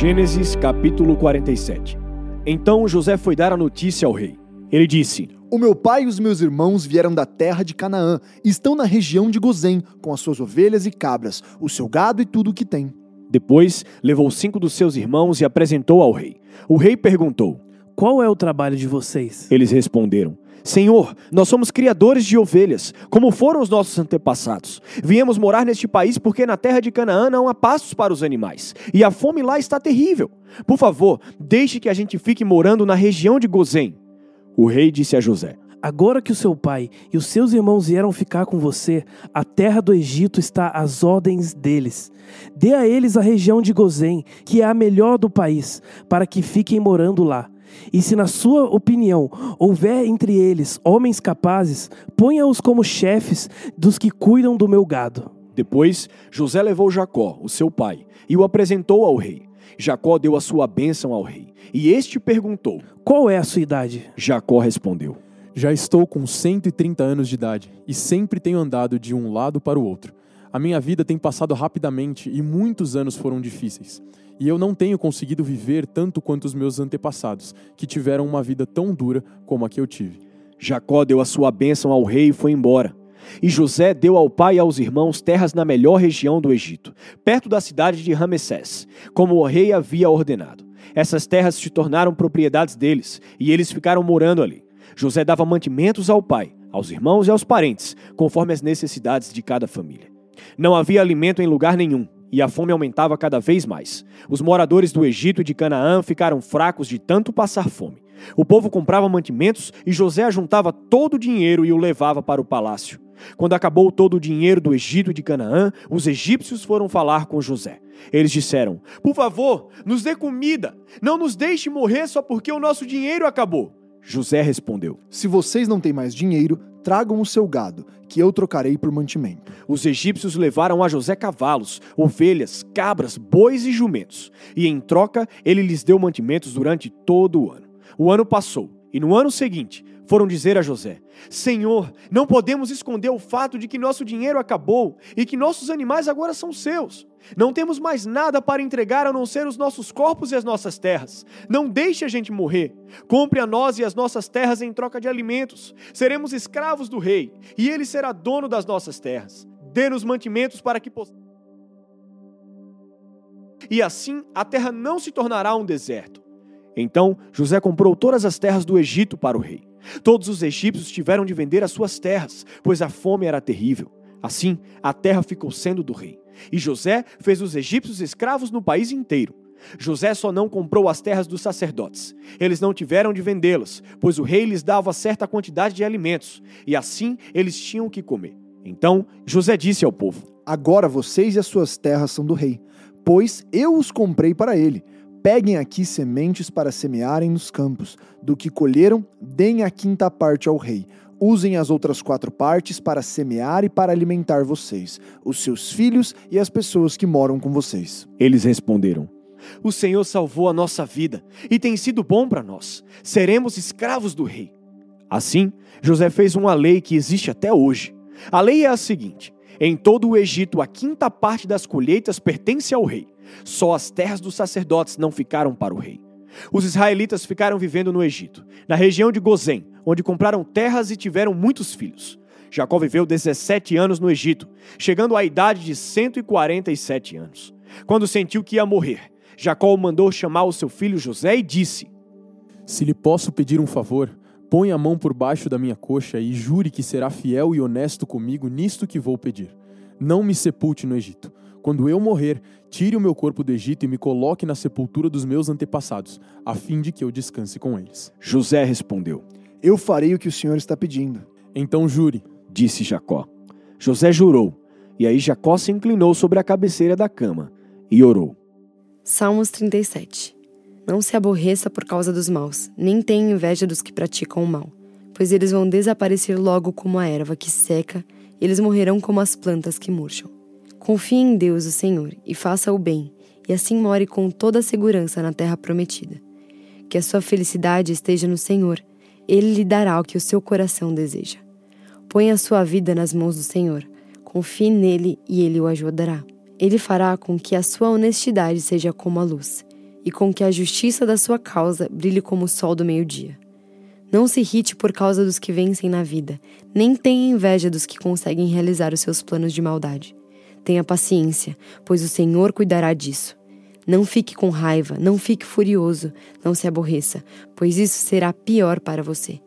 Gênesis capítulo 47 Então José foi dar a notícia ao rei. Ele disse: O meu pai e os meus irmãos vieram da terra de Canaã e estão na região de Gozém, com as suas ovelhas e cabras, o seu gado e tudo o que tem. Depois levou cinco dos seus irmãos e apresentou ao rei. O rei perguntou: Qual é o trabalho de vocês? Eles responderam: Senhor, nós somos criadores de ovelhas, como foram os nossos antepassados. Viemos morar neste país porque na terra de Canaã não há pastos para os animais, e a fome lá está terrível. Por favor, deixe que a gente fique morando na região de Gozém. O rei disse a José: Agora que o seu pai e os seus irmãos vieram ficar com você, a terra do Egito está às ordens deles. Dê a eles a região de Gozém, que é a melhor do país, para que fiquem morando lá. E se, na sua opinião, houver entre eles homens capazes, ponha-os como chefes dos que cuidam do meu gado. Depois, José levou Jacó, o seu pai, e o apresentou ao rei. Jacó deu a sua bênção ao rei. E este perguntou: Qual é a sua idade? Jacó respondeu: Já estou com 130 anos de idade e sempre tenho andado de um lado para o outro. A minha vida tem passado rapidamente e muitos anos foram difíceis. E eu não tenho conseguido viver tanto quanto os meus antepassados, que tiveram uma vida tão dura como a que eu tive. Jacó deu a sua bênção ao rei e foi embora. E José deu ao pai e aos irmãos terras na melhor região do Egito, perto da cidade de Ramessés, como o rei havia ordenado. Essas terras se tornaram propriedades deles, e eles ficaram morando ali. José dava mantimentos ao pai, aos irmãos e aos parentes, conforme as necessidades de cada família. Não havia alimento em lugar nenhum, e a fome aumentava cada vez mais. Os moradores do Egito e de Canaã ficaram fracos de tanto passar fome. O povo comprava mantimentos e José ajuntava todo o dinheiro e o levava para o palácio. Quando acabou todo o dinheiro do Egito e de Canaã, os egípcios foram falar com José. Eles disseram: Por favor, nos dê comida. Não nos deixe morrer só porque o nosso dinheiro acabou. José respondeu: Se vocês não têm mais dinheiro, tragam o seu gado, que eu trocarei por mantimento. Os egípcios levaram a José cavalos, ovelhas, cabras, bois e jumentos, e em troca ele lhes deu mantimentos durante todo o ano. O ano passou, e no ano seguinte foram dizer a José: Senhor, não podemos esconder o fato de que nosso dinheiro acabou e que nossos animais agora são seus. Não temos mais nada para entregar a não ser os nossos corpos e as nossas terras. Não deixe a gente morrer. Compre a nós e as nossas terras em troca de alimentos. Seremos escravos do rei e ele será dono das nossas terras. Dê-nos mantimentos para que possamos. E assim a terra não se tornará um deserto. Então José comprou todas as terras do Egito para o rei. Todos os egípcios tiveram de vender as suas terras, pois a fome era terrível. Assim, a terra ficou sendo do rei. E José fez os egípcios escravos no país inteiro. José só não comprou as terras dos sacerdotes. Eles não tiveram de vendê-las, pois o rei lhes dava certa quantidade de alimentos, e assim eles tinham que comer. Então José disse ao povo: Agora vocês e as suas terras são do rei, pois eu os comprei para ele. Peguem aqui sementes para semearem nos campos. Do que colheram, deem a quinta parte ao rei. Usem as outras quatro partes para semear e para alimentar vocês, os seus filhos e as pessoas que moram com vocês. Eles responderam: O Senhor salvou a nossa vida e tem sido bom para nós. Seremos escravos do rei. Assim, José fez uma lei que existe até hoje. A lei é a seguinte: em todo o Egito, a quinta parte das colheitas pertence ao rei. Só as terras dos sacerdotes não ficaram para o rei. Os israelitas ficaram vivendo no Egito, na região de Gozém, onde compraram terras e tiveram muitos filhos. Jacó viveu 17 anos no Egito, chegando à idade de 147 anos. Quando sentiu que ia morrer, Jacó mandou chamar o seu filho José e disse: Se lhe posso pedir um favor, põe a mão por baixo da minha coxa e jure que será fiel e honesto comigo nisto que vou pedir. Não me sepulte no Egito. Quando eu morrer, tire o meu corpo do Egito e me coloque na sepultura dos meus antepassados, a fim de que eu descanse com eles. José respondeu: Eu farei o que o Senhor está pedindo. Então jure, disse Jacó. José jurou, e aí Jacó se inclinou sobre a cabeceira da cama e orou. Salmos 37 Não se aborreça por causa dos maus, nem tenha inveja dos que praticam o mal, pois eles vão desaparecer logo como a erva que seca, eles morrerão como as plantas que murcham. Confie em Deus, o Senhor, e faça o bem, e assim more com toda a segurança na terra prometida. Que a sua felicidade esteja no Senhor, ele lhe dará o que o seu coração deseja. Ponha a sua vida nas mãos do Senhor, confie nele e ele o ajudará. Ele fará com que a sua honestidade seja como a luz, e com que a justiça da sua causa brilhe como o sol do meio-dia. Não se irrite por causa dos que vencem na vida, nem tenha inveja dos que conseguem realizar os seus planos de maldade. Tenha paciência, pois o Senhor cuidará disso. Não fique com raiva, não fique furioso, não se aborreça, pois isso será pior para você.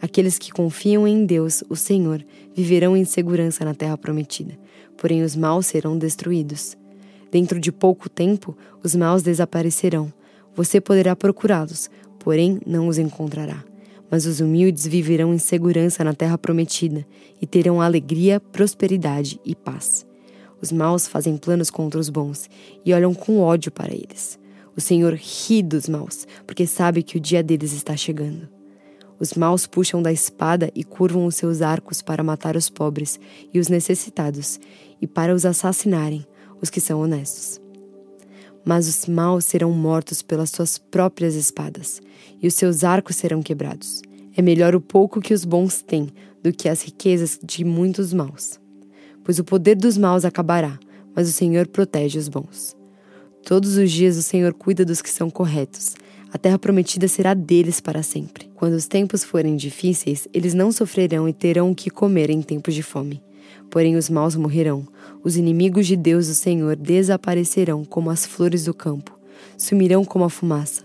Aqueles que confiam em Deus, o Senhor, viverão em segurança na terra prometida, porém os maus serão destruídos. Dentro de pouco tempo, os maus desaparecerão. Você poderá procurá-los, porém não os encontrará. Mas os humildes viverão em segurança na terra prometida e terão alegria, prosperidade e paz. Os maus fazem planos contra os bons e olham com ódio para eles. O Senhor ri dos maus, porque sabe que o dia deles está chegando. Os maus puxam da espada e curvam os seus arcos para matar os pobres e os necessitados, e para os assassinarem, os que são honestos. Mas os maus serão mortos pelas suas próprias espadas, e os seus arcos serão quebrados. É melhor o pouco que os bons têm do que as riquezas de muitos maus. Pois o poder dos maus acabará, mas o Senhor protege os bons. Todos os dias o Senhor cuida dos que são corretos. A terra prometida será deles para sempre. Quando os tempos forem difíceis, eles não sofrerão e terão o que comer em tempos de fome. Porém, os maus morrerão. Os inimigos de Deus, o Senhor, desaparecerão como as flores do campo, sumirão como a fumaça.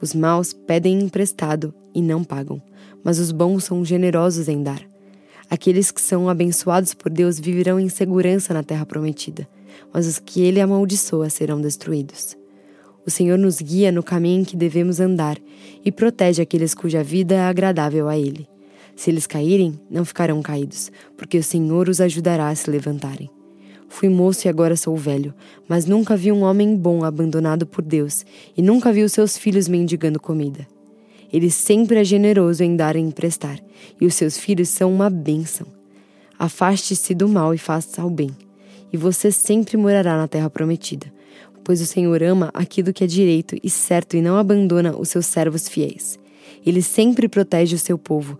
Os maus pedem emprestado e não pagam, mas os bons são generosos em dar. Aqueles que são abençoados por Deus viverão em segurança na terra prometida, mas os que ele amaldiçoa serão destruídos. O Senhor nos guia no caminho em que devemos andar e protege aqueles cuja vida é agradável a Ele. Se eles caírem, não ficarão caídos, porque o Senhor os ajudará a se levantarem. Fui moço e agora sou velho, mas nunca vi um homem bom abandonado por Deus, e nunca vi os seus filhos mendigando comida. Ele sempre é generoso em dar e emprestar, e os seus filhos são uma bênção. Afaste-se do mal e faça o bem, e você sempre morará na terra prometida, pois o Senhor ama aquilo que é direito e certo e não abandona os seus servos fiéis. Ele sempre protege o seu povo,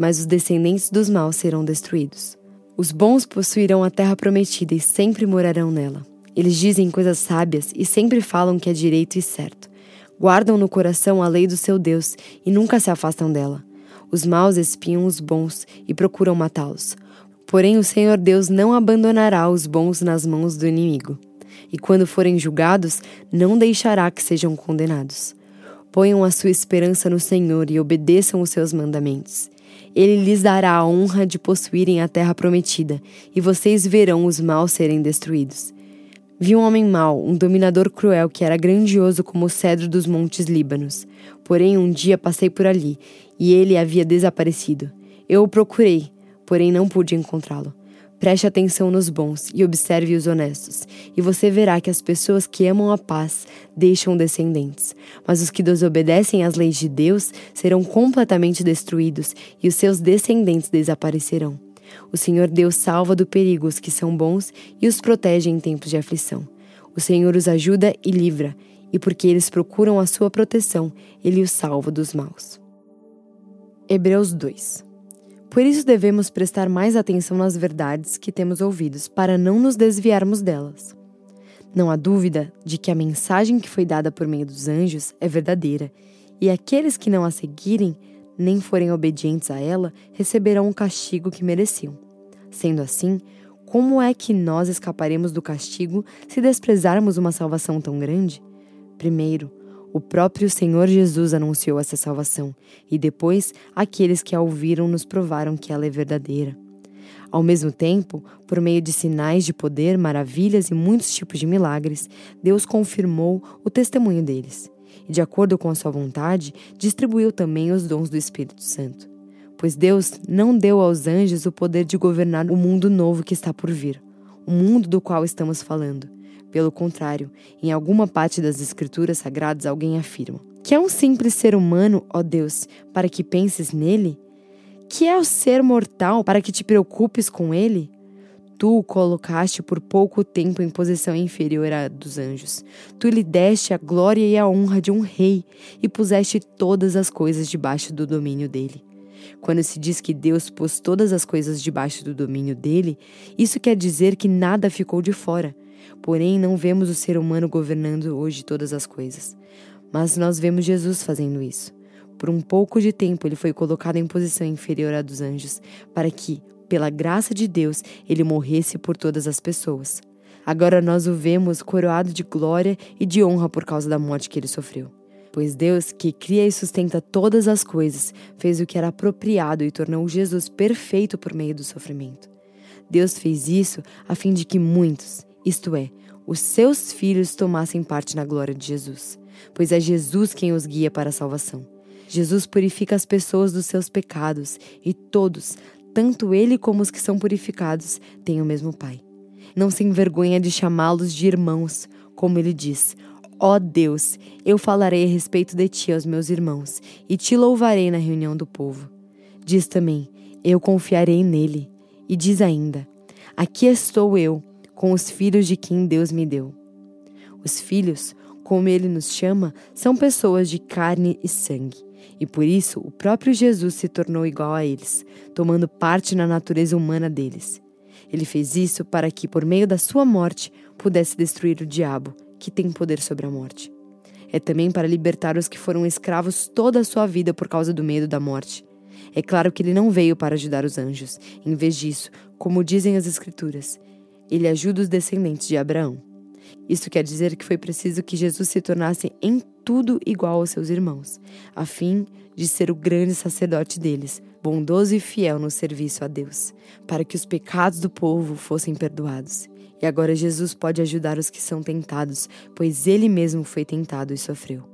mas os descendentes dos maus serão destruídos. Os bons possuirão a terra prometida e sempre morarão nela. Eles dizem coisas sábias e sempre falam que é direito e certo. Guardam no coração a lei do seu Deus e nunca se afastam dela. Os maus espiam os bons e procuram matá-los. Porém, o Senhor Deus não abandonará os bons nas mãos do inimigo. E quando forem julgados, não deixará que sejam condenados. Ponham a sua esperança no Senhor e obedeçam os seus mandamentos. Ele lhes dará a honra de possuírem a terra prometida, e vocês verão os maus serem destruídos. Vi um homem mau, um dominador cruel que era grandioso como o cedro dos montes Líbanos. Porém, um dia passei por ali, e ele havia desaparecido. Eu o procurei, porém não pude encontrá-lo. Preste atenção nos bons e observe os honestos, e você verá que as pessoas que amam a paz deixam descendentes, mas os que desobedecem às leis de Deus serão completamente destruídos e os seus descendentes desaparecerão. O Senhor Deus salva do perigo os que são bons e os protege em tempos de aflição. O Senhor os ajuda e livra, e porque eles procuram a sua proteção, ele os salva dos maus. Hebreus 2 por isso devemos prestar mais atenção nas verdades que temos ouvidos, para não nos desviarmos delas. Não há dúvida de que a mensagem que foi dada por meio dos anjos é verdadeira, e aqueles que não a seguirem, nem forem obedientes a ela, receberão o castigo que mereciam. Sendo assim, como é que nós escaparemos do castigo se desprezarmos uma salvação tão grande? Primeiro, o próprio Senhor Jesus anunciou essa salvação, e depois aqueles que a ouviram nos provaram que ela é verdadeira. Ao mesmo tempo, por meio de sinais de poder, maravilhas e muitos tipos de milagres, Deus confirmou o testemunho deles. E, de acordo com a sua vontade, distribuiu também os dons do Espírito Santo. Pois Deus não deu aos anjos o poder de governar o mundo novo que está por vir, o mundo do qual estamos falando pelo contrário, em alguma parte das Escrituras Sagradas alguém afirma: Que é um simples ser humano, ó Deus, para que penses nele? Que é o ser mortal para que te preocupes com ele? Tu o colocaste por pouco tempo em posição inferior à dos anjos. Tu lhe deste a glória e a honra de um rei e puseste todas as coisas debaixo do domínio dele. Quando se diz que Deus pôs todas as coisas debaixo do domínio dele, isso quer dizer que nada ficou de fora. Porém, não vemos o ser humano governando hoje todas as coisas. Mas nós vemos Jesus fazendo isso. Por um pouco de tempo, ele foi colocado em posição inferior à dos anjos, para que, pela graça de Deus, ele morresse por todas as pessoas. Agora nós o vemos coroado de glória e de honra por causa da morte que ele sofreu. Pois Deus, que cria e sustenta todas as coisas, fez o que era apropriado e tornou Jesus perfeito por meio do sofrimento. Deus fez isso a fim de que muitos, isto é, os seus filhos, tomassem parte na glória de Jesus, pois é Jesus quem os guia para a salvação. Jesus purifica as pessoas dos seus pecados e todos, tanto ele como os que são purificados, têm o mesmo Pai. Não se envergonha de chamá-los de irmãos, como ele diz: Ó oh Deus, eu falarei a respeito de ti aos meus irmãos, e te louvarei na reunião do povo. Diz também: Eu confiarei nele. E diz ainda: Aqui estou eu, com os filhos de quem Deus me deu. Os filhos, como ele nos chama, são pessoas de carne e sangue. E por isso o próprio Jesus se tornou igual a eles, tomando parte na natureza humana deles. Ele fez isso para que, por meio da sua morte, pudesse destruir o diabo que tem poder sobre a morte. É também para libertar os que foram escravos toda a sua vida por causa do medo da morte. É claro que ele não veio para ajudar os anjos. Em vez disso, como dizem as Escrituras, ele ajuda os descendentes de Abraão. Isso quer dizer que foi preciso que Jesus se tornasse em tudo igual aos seus irmãos, a fim de ser o grande sacerdote deles, bondoso e fiel no serviço a Deus, para que os pecados do povo fossem perdoados. E agora Jesus pode ajudar os que são tentados, pois ele mesmo foi tentado e sofreu.